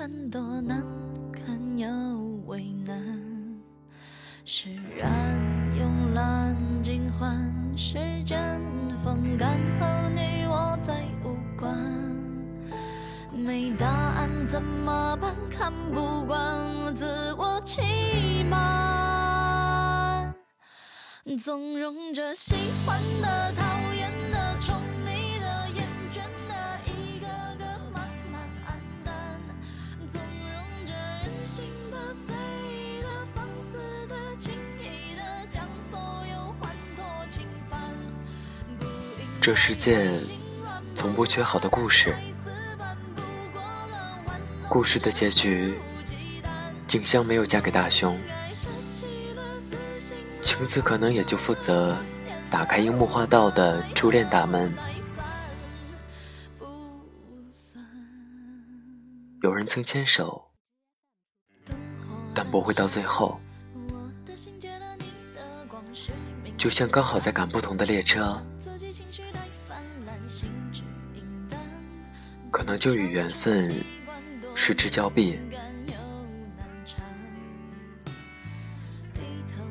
很多难堪又为难，释然慵懒尽欢，时间风干后你我再无关，没答案怎么办？看不惯自我欺瞒。纵容着喜欢的、讨厌这世界从不缺好的故事，故事的结局，静香没有嫁给大雄，晴子可能也就负责打开樱木花道的初恋大门。有人曾牵手，但不会到最后，就像刚好在赶不同的列车，可能就与缘分失之交臂，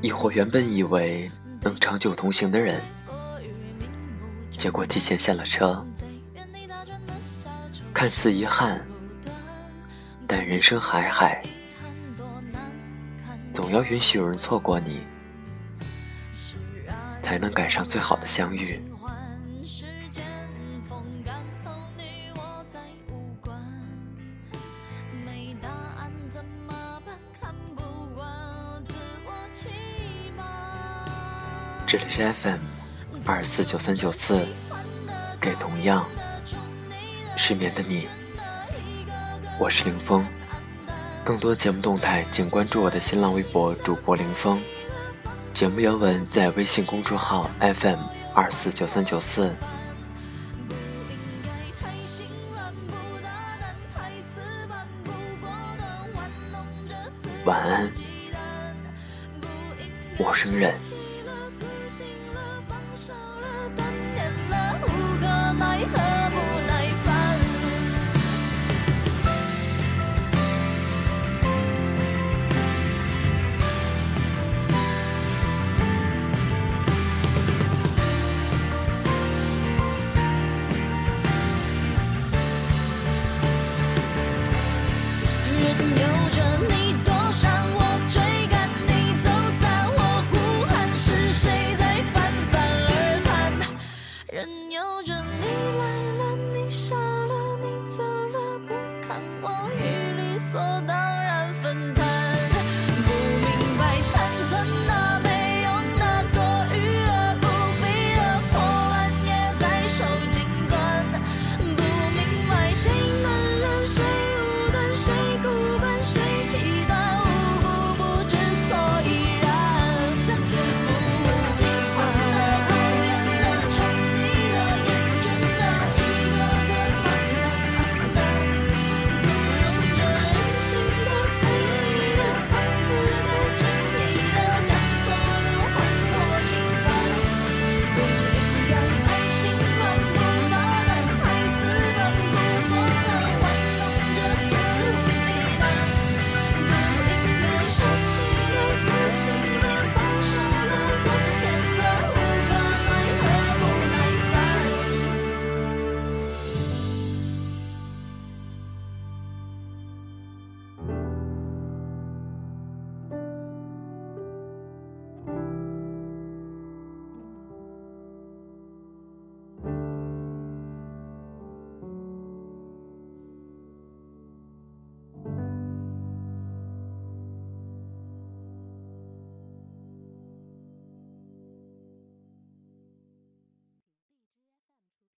亦或原本以为能长久同行的人，结果提前下了车，看似遗憾，但人生海海，总要允许有人错过你，才能赶上最好的相遇。这里是 FM 二四九三九四，给同样失眠的你，我是林峰。更多节目动态，请关注我的新浪微博主播林峰。节目原文在微信公众号 FM 二四九三九四。晚安，陌生人。